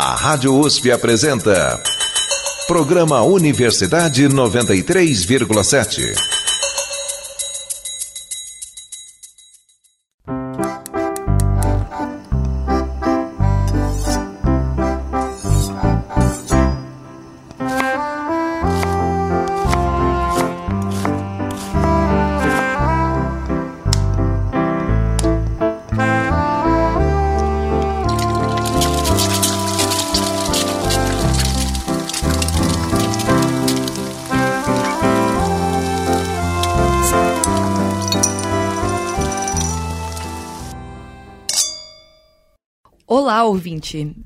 A Rádio USP apresenta. Programa Universidade 93,7.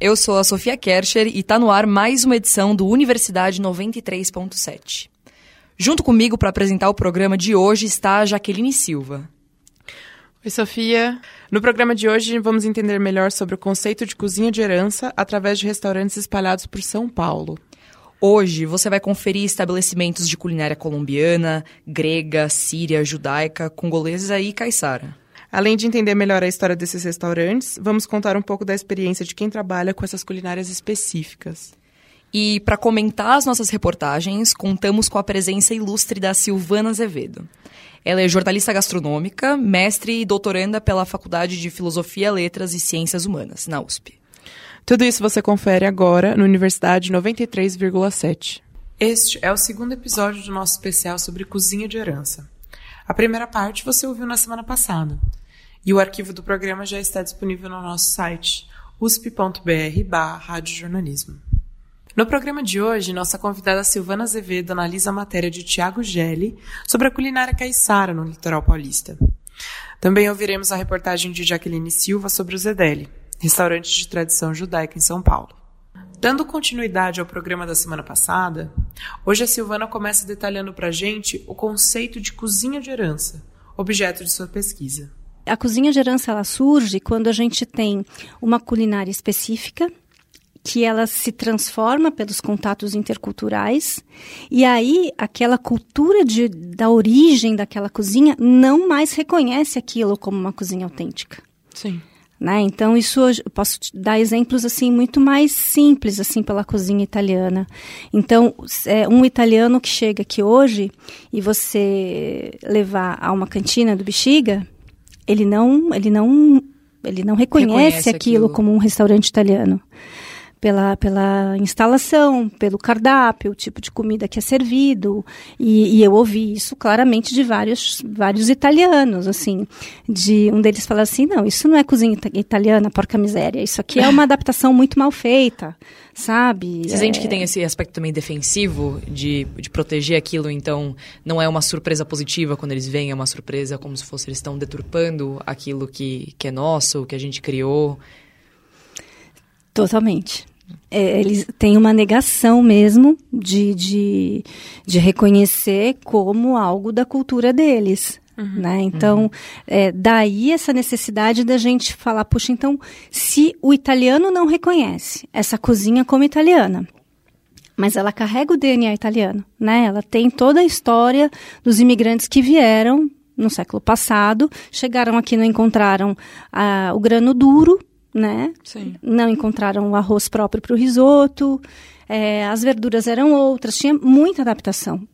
Eu sou a Sofia Kercher e está no ar mais uma edição do Universidade 93.7. Junto comigo para apresentar o programa de hoje está a Jaqueline Silva. Oi, Sofia. No programa de hoje vamos entender melhor sobre o conceito de cozinha de herança através de restaurantes espalhados por São Paulo. Hoje você vai conferir estabelecimentos de culinária colombiana, grega, síria, judaica, congolesa e caiçara. Além de entender melhor a história desses restaurantes, vamos contar um pouco da experiência de quem trabalha com essas culinárias específicas. E para comentar as nossas reportagens, contamos com a presença ilustre da Silvana Azevedo. Ela é jornalista gastronômica, mestre e doutoranda pela Faculdade de Filosofia, Letras e Ciências Humanas, na USP. Tudo isso você confere agora no Universidade 93,7. Este é o segundo episódio do nosso especial sobre cozinha de herança. A primeira parte você ouviu na semana passada. E o arquivo do programa já está disponível no nosso site usp.br/radiojornalismo. No programa de hoje, nossa convidada Silvana Azevedo analisa a matéria de Tiago Gelli sobre a culinária caiçara no litoral paulista. Também ouviremos a reportagem de Jaqueline Silva sobre o Zedeli, restaurante de tradição judaica em São Paulo. Dando continuidade ao programa da semana passada, hoje a Silvana começa detalhando para a gente o conceito de cozinha de herança, objeto de sua pesquisa. A cozinha de herança ela surge quando a gente tem uma culinária específica que ela se transforma pelos contatos interculturais e aí aquela cultura de, da origem daquela cozinha não mais reconhece aquilo como uma cozinha autêntica. Sim. Né? Então isso eu posso dar exemplos assim muito mais simples assim pela cozinha italiana. Então é um italiano que chega aqui hoje e você levar a uma cantina do Bexiga, ele não, ele não, ele não reconhece, reconhece aquilo, aquilo. como um restaurante italiano pela, pela instalação, pelo cardápio, o tipo de comida que é servido. E, e, eu ouvi isso claramente de vários, vários italianos, assim. De um deles falar assim, não, isso não é cozinha italiana, porca miséria. Isso aqui é uma adaptação muito mal feita, sabe? Você é... sente que tem esse aspecto também defensivo de, de proteger aquilo, então não é uma surpresa positiva quando eles vêm, é uma surpresa como se fosse eles estão deturpando aquilo que, que é nosso, que a gente criou. Totalmente é, eles têm uma negação mesmo de, de, de reconhecer como algo da cultura deles. Uhum. Né? Então, uhum. é, daí essa necessidade da gente falar, puxa, então, se o italiano não reconhece essa cozinha como italiana, mas ela carrega o DNA italiano, né? Ela tem toda a história dos imigrantes que vieram no século passado, chegaram aqui não encontraram ah, o grano duro, né? Sim. Não encontraram o arroz próprio para o risoto, é, as verduras eram outras, tinha muita adaptação.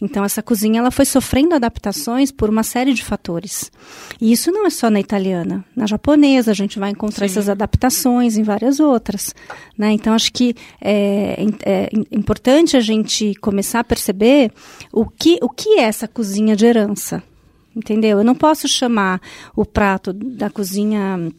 Então essa cozinha ela foi sofrendo adaptações por uma série de fatores. E isso não é só na italiana, na japonesa a gente vai encontrar Sim. essas adaptações em várias outras. Né? Então acho que é, é, importante a gente começar a perceber o que, o que é essa cozinha de herança. Entendeu? Eu não posso chamar o prato da cozinha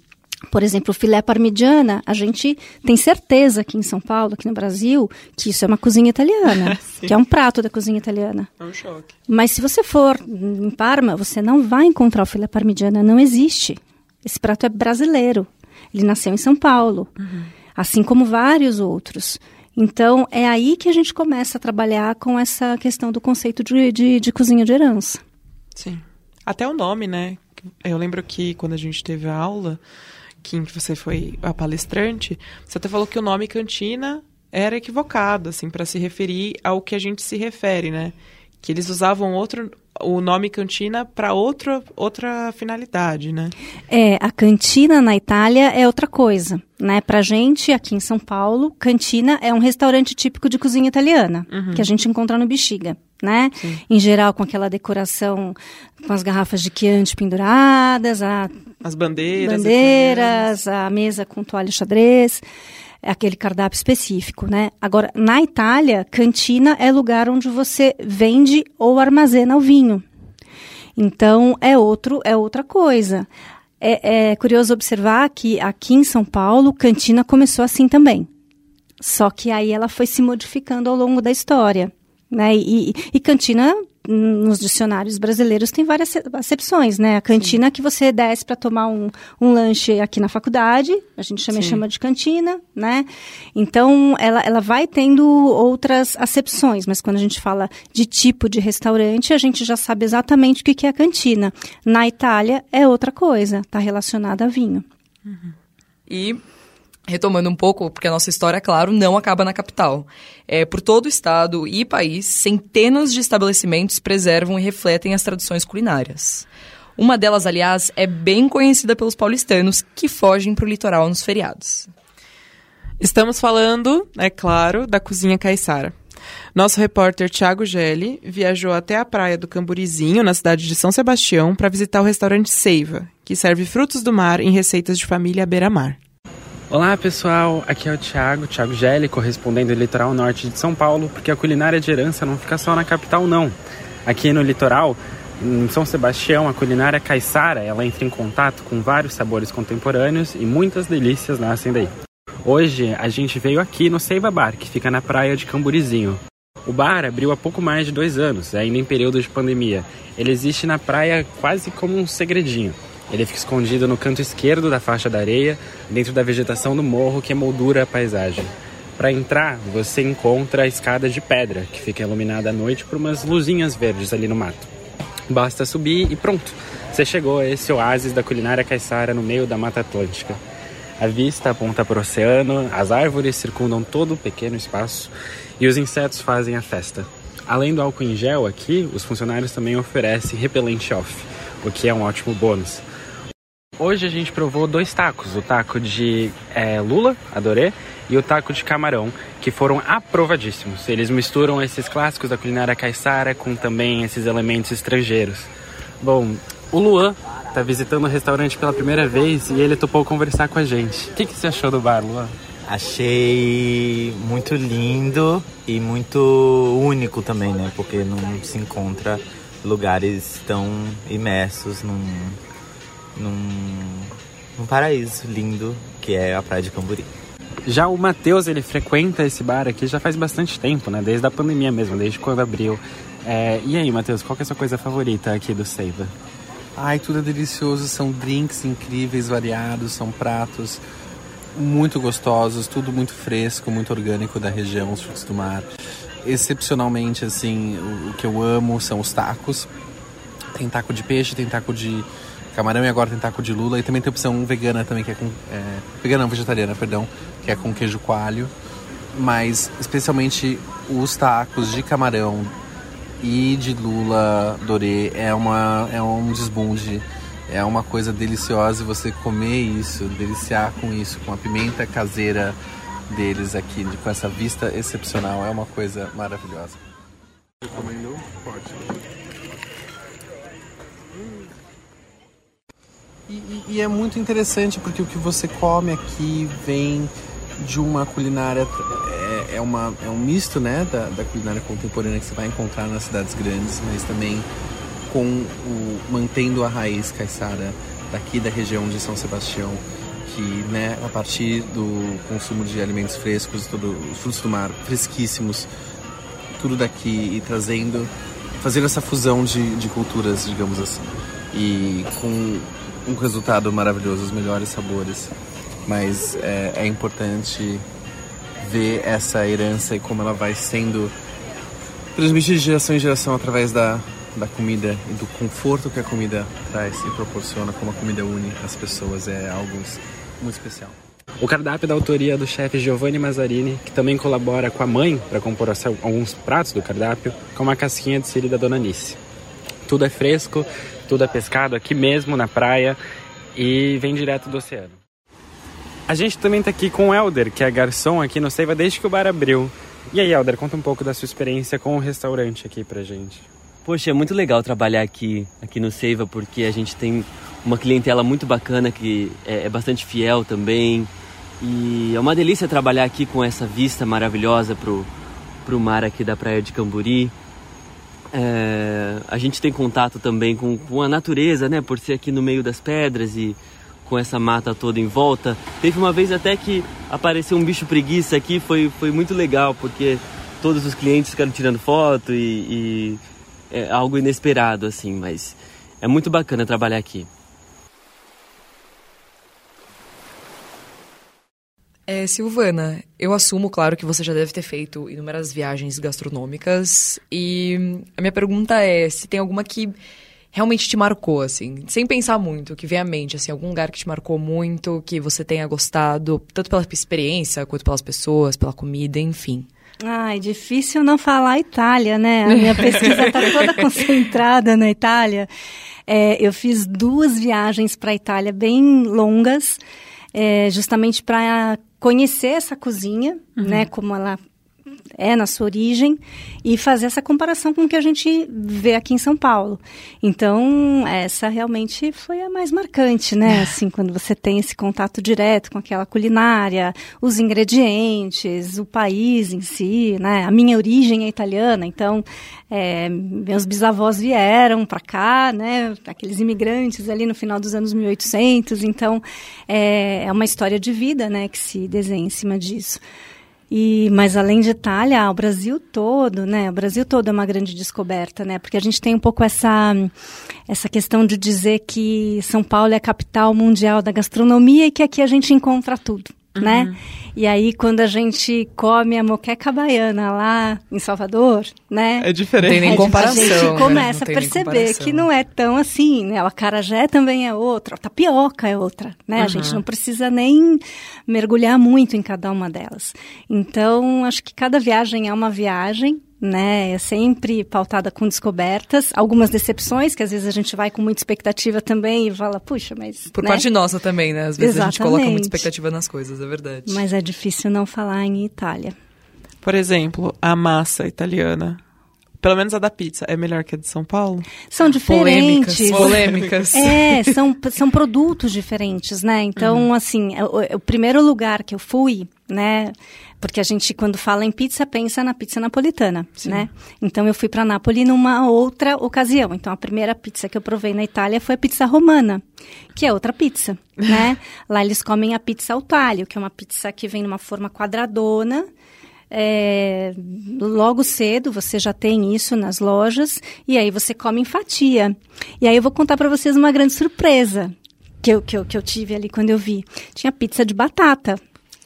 por exemplo, o filé parmigiana, a gente tem certeza aqui em São Paulo, aqui no Brasil, que isso é uma cozinha italiana, que é um prato da cozinha italiana. É um choque. Mas se você for em Parma, você não vai encontrar o filé parmigiana, não existe. Esse prato é brasileiro. Ele nasceu em São Paulo, uhum. assim como vários outros. Então, é aí que a gente começa a trabalhar com essa questão do conceito de, de, de cozinha de herança. Sim. Até o nome, né? Eu lembro que quando a gente teve a aula, Que você foi a palestrante, você até falou que o nome cantina era equivocado, assim, para se referir ao que a gente se refere, né? Que eles usavam outro, o nome cantina para outra, outra finalidade, né? É, a cantina na Itália é outra coisa, né? Pra gente, aqui em São Paulo, cantina é um restaurante típico de cozinha italiana, uhum. que a gente encontra no Bexiga, né? Sim. Em geral, com aquela decoração, com as garrafas de Chianti penduradas, a... As bandeiras. Bandeiras, a mesa com toalha xadrez aquele cardápio específico, né? Agora, na Itália, cantina é lugar onde você vende ou armazena o vinho. Então, é outro, é outra coisa. É, é curioso observar que aqui em São Paulo, cantina começou assim também. Só que aí ela foi se modificando ao longo da história. Né? E, e, cantina nos dicionários brasileiros tem várias acepções, né? A cantina Sim. que você desce para tomar um, um lanche aqui na faculdade, a gente também Sim. chama de cantina, né? Então, ela, ela vai tendo outras acepções, mas quando a gente fala de tipo de restaurante, a gente já sabe exatamente o que é a cantina. Na Itália, é outra coisa, está relacionada a vinho. Uhum. E Retomando um pouco, porque a nossa história, claro, não acaba na capital. É, por todo o estado e país, centenas de estabelecimentos preservam e refletem as tradições culinárias. Uma delas, aliás, é bem conhecida pelos paulistanos que fogem para o litoral nos feriados. Estamos falando, é claro, da cozinha caiçara. Nosso repórter Thiago Gelli viajou até a praia do Camburizinho, na cidade de São Sebastião, para visitar o restaurante Seiva, que serve frutos do mar em receitas de família à beira-mar. Olá pessoal, aqui é o Thiago, Thiago Gelli, correspondendo do litoral norte de São Paulo, porque a culinária de herança não fica só na capital não. Aqui no litoral, em São Sebastião, a culinária caiçara, ela entra em contato com vários sabores contemporâneos e muitas delícias nascem daí. Hoje a gente veio aqui no Seiva Bar, que fica na praia de Camburizinho. O bar abriu há pouco mais de dois anos, ainda em período de pandemia. Ele existe na praia quase como um segredinho. Ele fica escondido no canto esquerdo da faixa da areia, dentro da vegetação do morro que moldura a paisagem. Para entrar, você encontra a escada de pedra, que fica iluminada à noite por umas luzinhas verdes ali no mato. Basta subir e pronto, você chegou a esse oásis da culinária caiçara no meio da Mata Atlântica. A vista aponta para o oceano, as árvores circundam todo o pequeno espaço e os insetos fazem a festa. Além do álcool em gel aqui, os funcionários também oferecem repelente off, o que é um ótimo bônus. Hoje a gente provou dois tacos, o taco de é, lula, adorei, e o taco de camarão, que foram aprovadíssimos. Eles misturam esses clássicos da culinária caiçara com também esses elementos estrangeiros. Bom, o Luan está visitando o restaurante pela primeira vez e ele topou conversar com a gente. O que, que você achou do bar, Luan? Achei muito lindo e muito único também, né? Porque não se encontra lugares tão imersos num num, num paraíso lindo que é a Praia de Camburi. Já o Matheus, ele frequenta esse bar aqui já faz bastante tempo, né? Desde a pandemia mesmo, desde quando abriu. É, e aí, Matheus, qual é a sua coisa favorita aqui do Seiva? Ai, tudo é delicioso, são drinks incríveis, variados, são pratos muito gostosos, tudo muito fresco, muito orgânico da região, os frutos do mar. Excepcionalmente, assim, o, o que eu amo são os tacos. Tem taco de peixe, tem taco de camarão e agora tem taco de lula. E também tem opção vegana também, que é com. É, vegana não, vegetariana, perdão, que é com queijo coalho. Mas especialmente os tacos de camarão e de lula dorê é, uma, é um desbunde. É uma coisa deliciosa você comer isso, deliciar com isso, com a pimenta caseira deles aqui, com essa vista excepcional. É uma coisa maravilhosa. Recomendou? Pode. E, e, é muito interessante porque o que você come aqui vem de uma culinária é, é, uma, é um misto né da, da, culinária contemporânea que você vai encontrar nas cidades grandes mas também com o mantendo a raiz caiçara daqui da região de São Sebastião que né a partir do consumo de alimentos frescos os frutos do mar fresquíssimos tudo daqui e trazendo fazendo essa fusão de, de culturas digamos assim. E com um resultado maravilhoso, os melhores sabores. Mas é, é importante ver essa herança e como ela vai sendo transmitida de geração em geração através da, da comida e do conforto que a comida traz e proporciona, como a comida une as pessoas. É algo muito especial. O cardápio é da autoria do chefe Giovanni Mazzarini, que também colabora com a mãe para compor alguns pratos do cardápio, como a casquinha de siri da Dona Nice. Tudo é fresco, tudo é pescado aqui mesmo na praia e vem direto do oceano. A gente também está aqui com o Elder, que é garçom aqui no Seiva desde que o bar abriu. E aí, Elder, conta um pouco da sua experiência com o restaurante aqui pra gente. Poxa, é muito legal trabalhar aqui, aqui no Seiva, porque a gente tem uma clientela muito bacana que é, é bastante fiel também. E é uma delícia trabalhar aqui com essa vista maravilhosa pro, pro mar aqui da praia de Camburi. É, a gente tem contato também com, com a natureza, né? Por ser aqui no meio das pedras e com essa mata toda em volta. Teve uma vez até que apareceu um bicho preguiça aqui, foi, foi muito legal, porque todos os clientes ficaram tirando foto e, e é algo inesperado, assim, mas é muito bacana trabalhar aqui. É, Silvana, eu assumo, claro, que você já deve ter feito inúmeras viagens gastronômicas. E a minha pergunta é se tem alguma que realmente te marcou, assim, sem pensar muito, que vem à mente, assim, algum lugar que te marcou muito, que você tenha gostado, tanto pela experiência, quanto pelas pessoas, pela comida, enfim. Ai, difícil não falar Itália, né? A minha pesquisa está toda concentrada na Itália. É, eu fiz duas viagens para a Itália bem longas, é, justamente para conhecer essa cozinha, uhum. né, como ela é na sua origem e fazer essa comparação com o que a gente vê aqui em São Paulo. Então, essa realmente foi a mais marcante, né? Assim, quando você tem esse contato direto com aquela culinária, os ingredientes, o país em si, né? A minha origem é italiana, então é, meus bisavós vieram para cá, né? Aqueles imigrantes ali no final dos anos 1800, então é, é uma história de vida, né? Que se desenha em cima disso. E, mas além de Itália, o Brasil todo, né? O Brasil todo é uma grande descoberta, né? Porque a gente tem um pouco essa, essa questão de dizer que São Paulo é a capital mundial da gastronomia e que aqui a gente encontra tudo? Uhum. né? E aí, quando a gente come a moqueca baiana lá em Salvador, né? É diferente. Tem nem comparação. A gente né? começa a perceber que não é tão assim, né? O acarajé também é outra, a tapioca é outra, né? Uhum. A gente não precisa nem mergulhar muito em cada uma delas. Então, acho que cada viagem é uma viagem, né? É sempre pautada com descobertas, algumas decepções, que às vezes a gente vai com muita expectativa também e fala, puxa, mas. Por né? parte nossa também, né? Às vezes Exatamente. a gente coloca muita expectativa nas coisas, é verdade. Mas é difícil não falar em Itália. Por exemplo, a massa italiana. Pelo menos a da pizza é melhor que a de São Paulo? São diferentes. Polêmicas. Polêmicas. É, são, são produtos diferentes, né? Então, uhum. assim, o, o primeiro lugar que eu fui, né? Porque a gente, quando fala em pizza, pensa na pizza napolitana, Sim. né? Então, eu fui para Nápoles numa outra ocasião. Então, a primeira pizza que eu provei na Itália foi a pizza romana, que é outra pizza, né? Lá eles comem a pizza ao talho, que é uma pizza que vem numa forma quadradona, é, logo cedo você já tem isso nas lojas e aí você come em fatia. E aí eu vou contar para vocês uma grande surpresa que eu, que, eu, que eu tive ali quando eu vi. Tinha pizza de batata.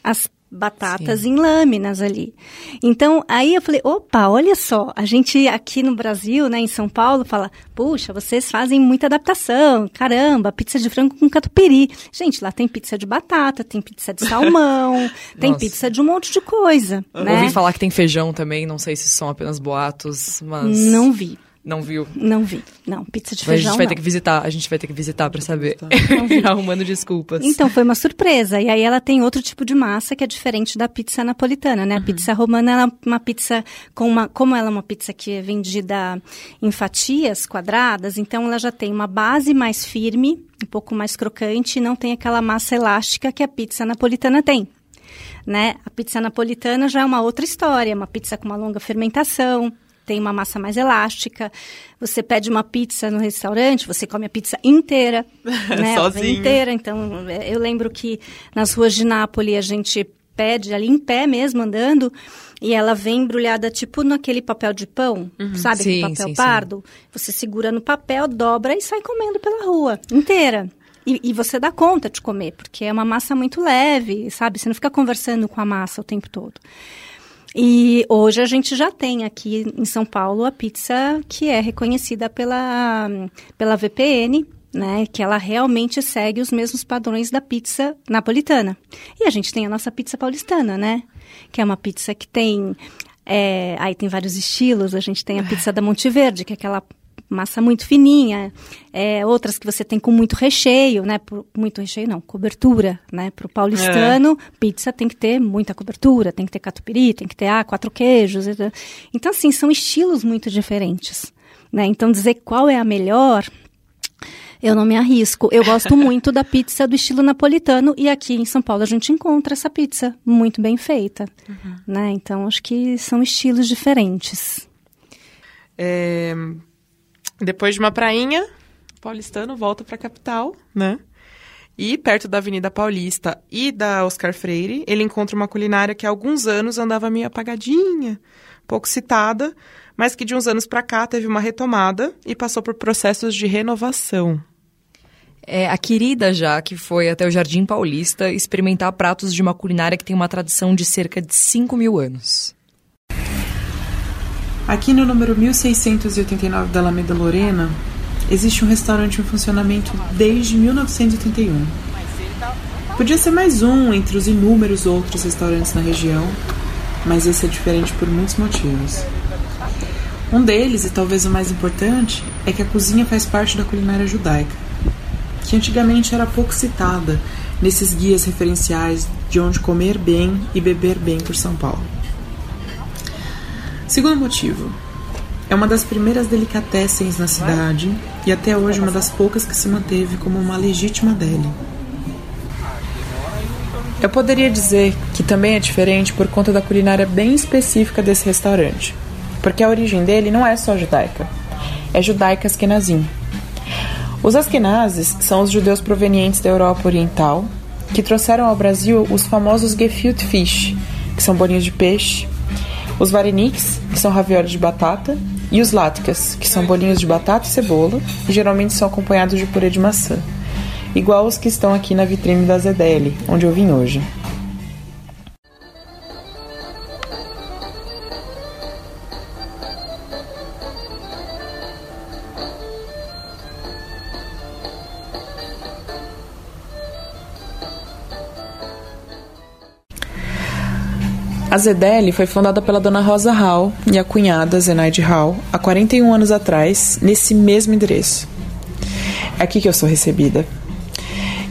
As batatas Sim. em lâminas ali. Então, aí eu falei, opa, olha só, a gente aqui no Brasil, né, em São Paulo, fala, puxa, vocês fazem muita adaptação, caramba, pizza de frango com catupiry. Gente, lá tem pizza de batata, tem pizza de salmão, tem pizza de um monte de coisa, né? Ouvi falar que tem feijão também, não sei se são apenas boatos, mas... Não vi. Não viu? Não vi. Não, pizza de feijão. a gente vai não. ter que visitar, a gente vai ter que visitar para saber. Arrumando desculpas. Então foi uma surpresa. E aí ela tem outro tipo de massa que é diferente da pizza napolitana, né? A uhum. pizza romana ela é uma pizza com uma, como ela é uma pizza que é vendida em fatias quadradas, então ela já tem uma base mais firme, um pouco mais crocante, e não tem aquela massa elástica que a pizza napolitana tem. Né? A pizza napolitana já é uma outra história, uma pizza com uma longa fermentação, tem uma massa mais elástica. Você pede uma pizza no restaurante, você come a pizza inteira, né? Sozinho. inteira. Então, é, eu lembro que nas ruas de Nápoles a gente pede ali em pé mesmo, andando, e ela vem embrulhada tipo naquele papel de pão, uhum. sabe? Sim, aquele papel sim, pardo. Sim. Você segura no papel, dobra e sai comendo pela rua inteira. E, e, você dá conta de comer, porque é uma massa muito leve, sabe? Você não fica conversando com a massa o tempo todo. E hoje a gente já tem aqui em São Paulo a pizza que é reconhecida pela, pela VPN, né, que ela realmente segue os mesmos padrões da pizza napolitana. E a gente tem a nossa pizza paulistana, né? Que é uma pizza que tem. É, aí tem vários estilos. A gente tem a pizza da Monte Verde, que é aquela massa muito fininha, é, outras que você tem com muito recheio, né? Por, muito recheio não, cobertura, né? Para o paulistano, é. pizza tem que ter muita cobertura, tem que ter catupiry, tem que ter ah, quatro queijos. Então, assim, são estilos muito diferentes. Né? Então, dizer qual é a melhor, eu não me arrisco. Eu gosto muito da pizza do estilo napolitano e aqui em São Paulo a gente encontra essa pizza muito bem feita, uhum. né? Então acho que são estilos diferentes. É... Depois de uma prainha, paulistano volta para a capital, né? E perto da Avenida Paulista e da Oscar Freire, ele encontra uma culinária que há alguns anos andava meio apagadinha, pouco citada, mas que de uns anos para cá teve uma retomada e passou por processos de renovação. É, a querida já que foi até o Jardim Paulista experimentar pratos de uma culinária que tem uma tradição de cerca de 5 mil anos. Aqui no número 1689 da Alameda Lorena, existe um restaurante em funcionamento desde 1981. Podia ser mais um entre os inúmeros outros restaurantes na região, mas esse é diferente por muitos motivos. Um deles, e talvez o mais importante, é que a cozinha faz parte da culinária judaica, que antigamente era pouco citada nesses guias referenciais de onde comer bem e beber bem por São Paulo. Segundo motivo, é uma das primeiras delicatessens na cidade e até hoje uma das poucas que se manteve como uma legítima deli. Eu poderia dizer que também é diferente por conta da culinária bem específica desse restaurante porque a origem dele não é só judaica, é judaica askenazim. Os askenazes são os judeus provenientes da Europa Oriental que trouxeram ao Brasil os famosos gefilte fish, que são bolinhos de peixe, os vareniks, que são raviolis de batata, e os latkes, que são bolinhos de batata e cebola, e geralmente são acompanhados de purê de maçã, igual os que estão aqui na vitrine da Zedeli, onde eu vim hoje. A Zedeli foi fundada pela dona Rosa Hall e a cunhada Zenaide Hall há 41 anos atrás, nesse mesmo endereço. É aqui que eu sou recebida.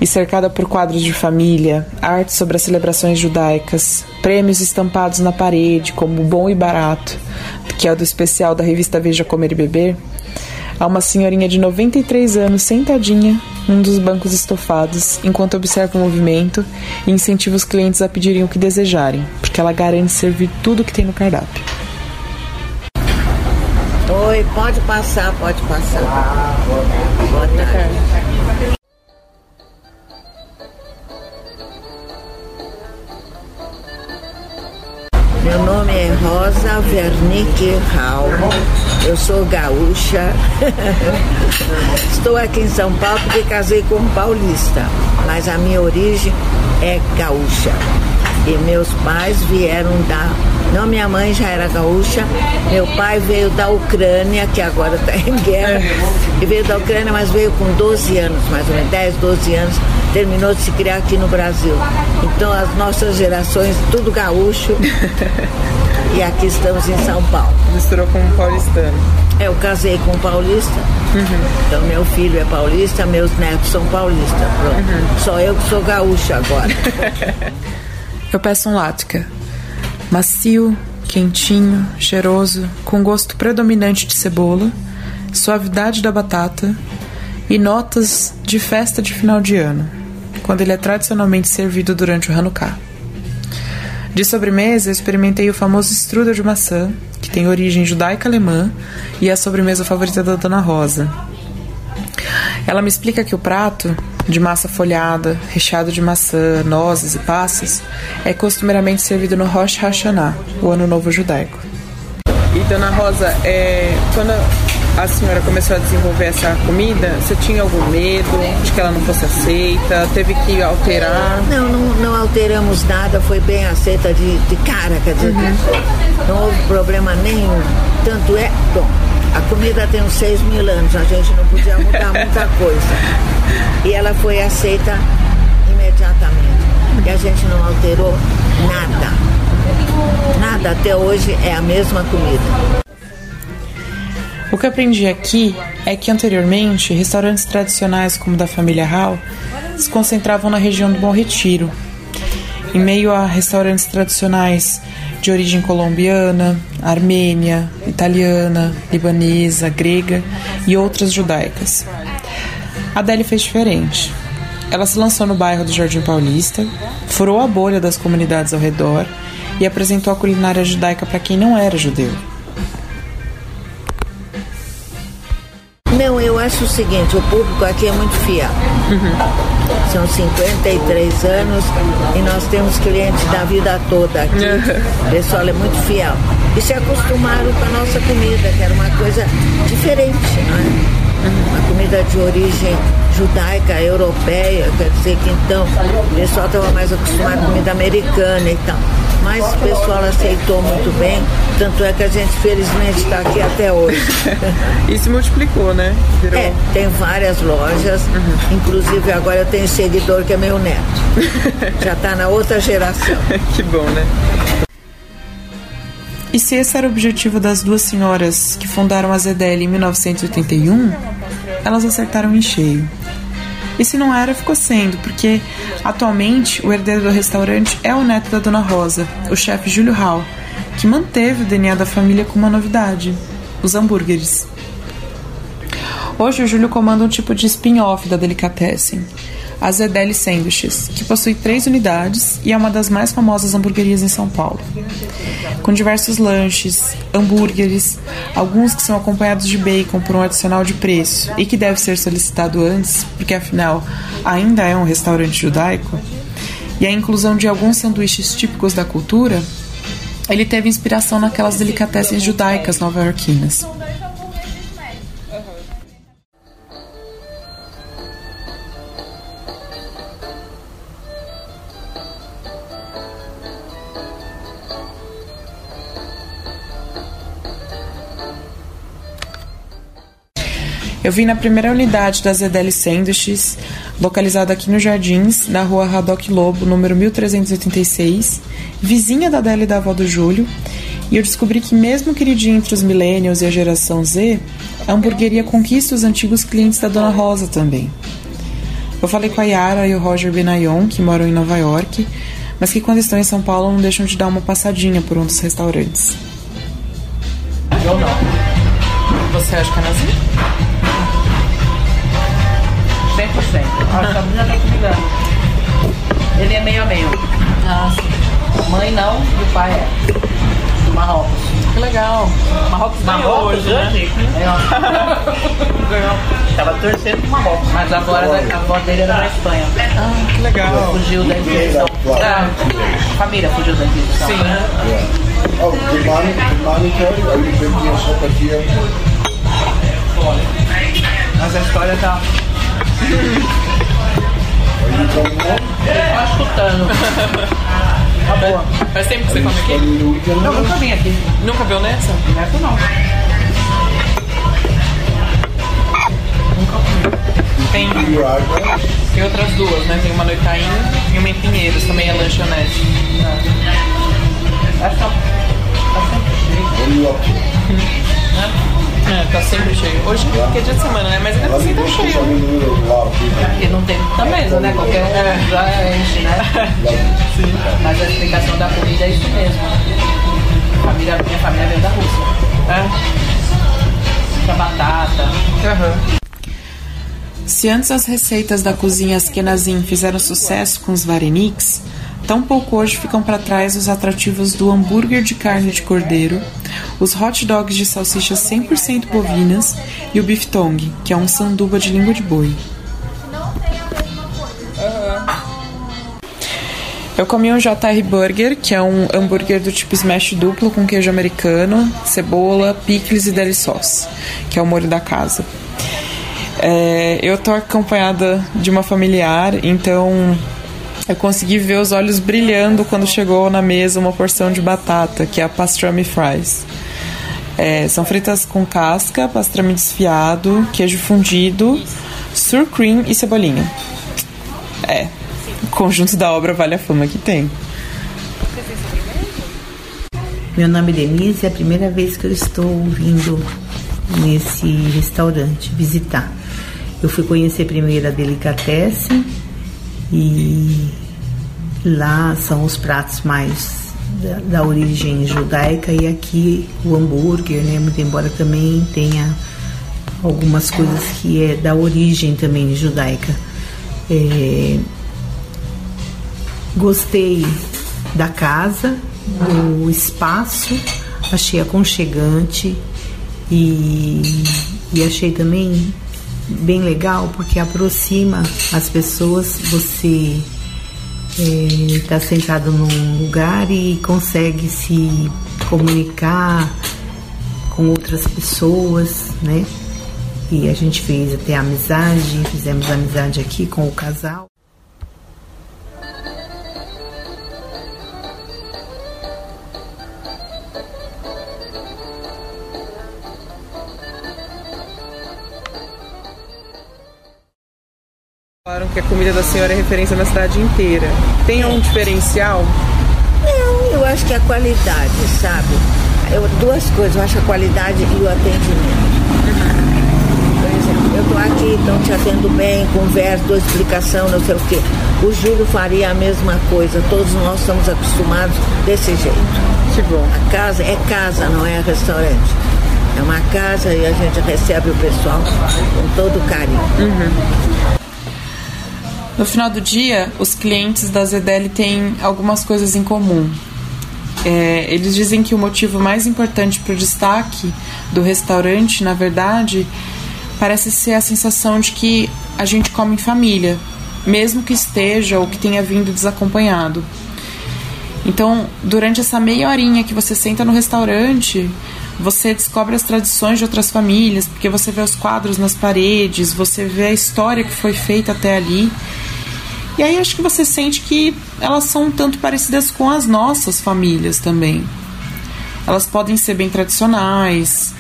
E cercada por quadros de família, arte sobre as celebrações judaicas, prêmios estampados na parede, como Bom e Barato, que é o do especial da revista Veja Comer e Beber, há uma senhorinha de 93 anos sentadinha num dos bancos estofados enquanto observa o movimento e incentiva os clientes a pedirem o que desejarem, porque ela garante servir tudo que tem no cardápio. Oi, pode passar, pode passar. Boa tarde. Meu nome é Rosa Vernick Hall. Eu sou gaúcha. Estou aqui em São Paulo porque casei com um paulista, mas a minha origem é gaúcha. E meus pais vieram da. Não, minha mãe já era gaúcha, meu pai veio da Ucrânia, que agora está em guerra, e veio da Ucrânia, mas veio com 12 anos, mais ou menos, 10, 12 anos, terminou de se criar aqui no Brasil. Então as nossas gerações, tudo gaúcho. e aqui estamos em São Paulo. Misturou com um paulistano. Eu casei com um paulista. Uhum. Então meu filho é paulista, meus netos são paulistas. Uhum. Só eu que sou gaúcha agora. eu peço um lática. Macio, quentinho, cheiroso, com gosto predominante de cebola, suavidade da batata e notas de festa de final de ano quando ele é tradicionalmente servido durante o Hanukkah. De sobremesa, experimentei o famoso strudel de maçã, que tem origem judaica-alemã e é a sobremesa favorita da Dona Rosa. Ela me explica que o prato, de massa folhada, recheado de maçã, nozes e passas, é costumeiramente servido no Rosh Hashanah, o Ano Novo Judaico. E Dona Rosa, é, quando a senhora começou a desenvolver essa comida, você tinha algum medo de que ela não fosse aceita? Teve que alterar? Não, não, não alteramos nada, foi bem aceita de, de cara, quer dizer, uhum. não houve problema nenhum. Tanto é, bom, a comida tem uns 6 mil anos, a gente não podia mudar muita coisa. E ela foi aceita imediatamente. E a gente não alterou nada. Nada, até hoje é a mesma comida. O que aprendi aqui é que anteriormente restaurantes tradicionais como o da família Hall se concentravam na região do Bom Retiro, em meio a restaurantes tradicionais de origem colombiana, armênia, italiana, libanesa, grega e outras judaicas. A Adele fez diferente. Ela se lançou no bairro do Jardim Paulista, furou a bolha das comunidades ao redor e apresentou a culinária judaica para quem não era judeu. Não, eu acho o seguinte, o público aqui é muito fiel. Uhum. São 53 anos e nós temos clientes da vida toda aqui. Uhum. O pessoal é muito fiel. E se acostumaram com a nossa comida, que era uma coisa diferente, não é? Uma comida de origem judaica, europeia, quer dizer que então o pessoal estava mais acostumado com comida americana e tal mas o pessoal aceitou muito bem, tanto é que a gente felizmente está aqui até hoje. e se multiplicou, né? Virou... É, tem várias lojas, uhum. inclusive agora eu tenho seguidor que é meu neto. Já está na outra geração. que bom, né? E se esse era o objetivo das duas senhoras que fundaram a ZDL em 1981, elas acertaram em cheio. E se não era, ficou sendo, porque atualmente o herdeiro do restaurante é o neto da Dona Rosa, o chefe Júlio Hall, que manteve o DNA da família com uma novidade: os hambúrgueres. Hoje o Júlio comanda um tipo de spin-off da Delicatessen, a Zedeli Sandwiches, que possui três unidades e é uma das mais famosas hamburguerias em São Paulo. Com diversos lanches, hambúrgueres, alguns que são acompanhados de bacon por um adicional de preço e que deve ser solicitado antes, porque afinal ainda é um restaurante judaico, e a inclusão de alguns sanduíches típicos da cultura, ele teve inspiração naquelas delicatessens judaicas nova-iorquinas. Eu vim na primeira unidade da ZDL Sanduíches, localizada aqui nos Jardins, na rua Radoc Lobo, número 1386, vizinha da DL da avó do Júlio, e eu descobri que mesmo queridinha entre os millennials e a geração Z, a hamburgueria conquista os antigos clientes da Dona Rosa também. Eu falei com a Yara e o Roger Benayon, que moram em Nova York, mas que quando estão em São Paulo não deixam de dar uma passadinha por um dos restaurantes. Eu não. Você acha que é nazi? 100%. A Sabrina tá comigo. Ele é meio a meio. Ah, sim. Mãe não e o pai é. Do Marrocos. Que legal. Marrocos, Marrocos hoje, né? Ganhou. Tava torcendo pro Marrocos. Mas agora a avó dele era da Espanha. Ah, que legal. Fugiu da Inquisição. Ah, família fugiu da Inquisição. Sim. Né? Oh, Monica, Monica, are you drinking a sopa aqui? Mas a história tá Tá escutando. Tá boa. Faz tempo que você come aqui? Eu nunca vim aqui. Nunca viu nessa? Nessa não. Nunca comi. Tem, tem outras duas, né? Tem uma no Itaim e uma em Pinheiros, também é lanchonete. Essa tá sempre cheia. É, tá sempre cheio. Hoje que é dia de semana, né? Mas ainda assim tá cheio. Porque não tem muita mesa, né? Qualquer um já enche, né? Sim. Mas a explicação da comida é isso mesmo. família, minha família veio da Rússia. É. Muita batata. Uhum. Se antes as receitas da cozinha Askenazim fizeram sucesso com os vareniks, Tão pouco hoje ficam para trás os atrativos do hambúrguer de carne de cordeiro, os hot dogs de salsichas 100% bovinas e o biftong, que é um sanduba de língua de boi. Eu comi um JR Burger, que é um hambúrguer do tipo smash duplo com queijo americano, cebola, picles e deli sauce, que é o molho da casa. É, eu tô acompanhada de uma familiar, então eu consegui ver os olhos brilhando quando chegou na mesa uma porção de batata, que é a pastrami fries. É, são fritas com casca, pastrami desfiado, queijo fundido, sur cream e cebolinha. É, o conjunto da obra vale a fama que tem. Meu nome é Denise, é a primeira vez que eu estou ouvindo nesse restaurante, visitar. Eu fui conhecer primeiro a Delicatessen e lá são os pratos mais da, da, origem judaica e aqui o hambúrguer, né? Muito embora também tenha algumas coisas que é da origem também judaica. É, gostei da casa, do espaço, achei aconchegante e, e achei também bem legal porque aproxima as pessoas. Você está é, sentado num lugar e consegue se comunicar com outras pessoas, né? E a gente fez até amizade, fizemos amizade aqui com o casal. Falaram que a comida da senhora é referência na cidade inteira. Tem um diferencial? Não, eu acho que a qualidade, sabe? Eu, duas coisas, eu acho a qualidade e o atendimento. Por exemplo, eu estou aqui, estão te atendo bem, conversa, dou explicação, não sei o quê. O Júlio faria a mesma coisa, todos nós estamos acostumados desse jeito. Que bom. A casa é casa, não é restaurante. É uma casa e a gente recebe o pessoal com todo carinho. Uhum. No final do dia, os clientes da Zedeli têm algumas coisas em comum. É, eles dizem que o motivo mais importante para o destaque do restaurante, na verdade, parece ser a sensação de que a gente come em família, mesmo que esteja ou que tenha vindo desacompanhado. Então, durante essa meia horinha que você senta no restaurante, você descobre as tradições de outras famílias, porque você vê os quadros nas paredes, você vê a história que foi feita até ali. E aí acho que você sente que elas são um tanto parecidas com as nossas famílias também. Elas podem ser bem tradicionais,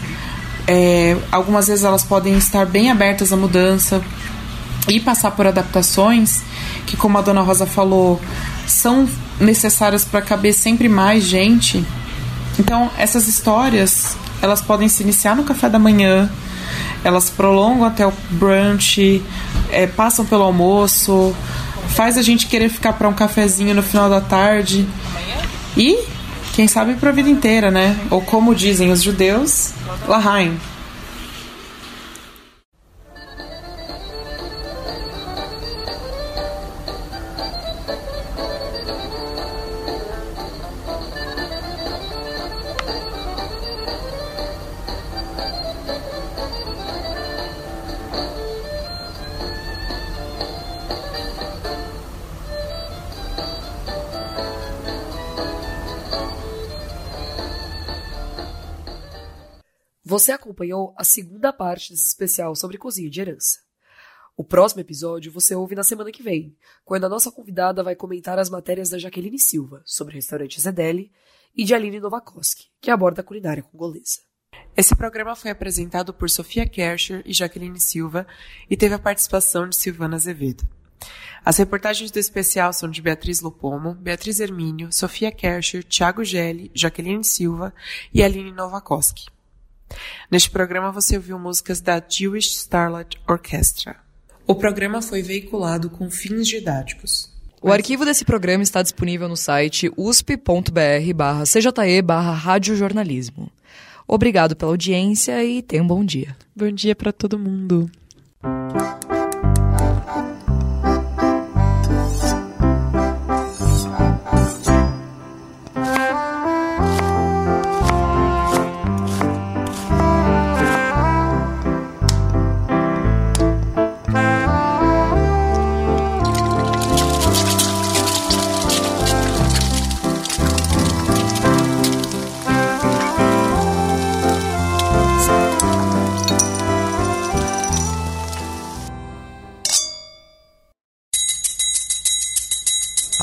é, algumas vezes elas podem estar bem abertas à mudança e passar por adaptações que, como a dona Rosa falou, são necessárias para caber sempre mais gente. Então, essas histórias elas podem se iniciar no café da manhã, elas prolongam até o brunch, é, passam pelo almoço, faz a gente querer ficar para um cafezinho no final da tarde. E, quem sabe, para a vida inteira, né? Ou como dizem os judeus, Lahaim. Você acompanhou a segunda parte desse especial sobre cozinha de herança. O próximo episódio você ouve na semana que vem, quando a nossa convidada vai comentar as matérias da Jaqueline Silva sobre o restaurante Zedeli e de Aline Novakoski, que aborda a culinária congolesa. Esse programa foi apresentado por Sofia Kerscher e Jaqueline Silva e teve a participação de Silvana Azevedo. As reportagens do especial são de Beatriz Lupomo, Beatriz Hermínio, Sofia Kerscher, Thiago Gelli, Jaqueline Silva e Aline Novakoski. Neste programa você ouviu músicas da Jewish Starlight Orchestra. O programa foi veiculado com fins didáticos. O arquivo desse programa está disponível no site usp.br barra cje barra radiojornalismo. Obrigado pela audiência e tenha um bom dia. Bom dia para todo mundo.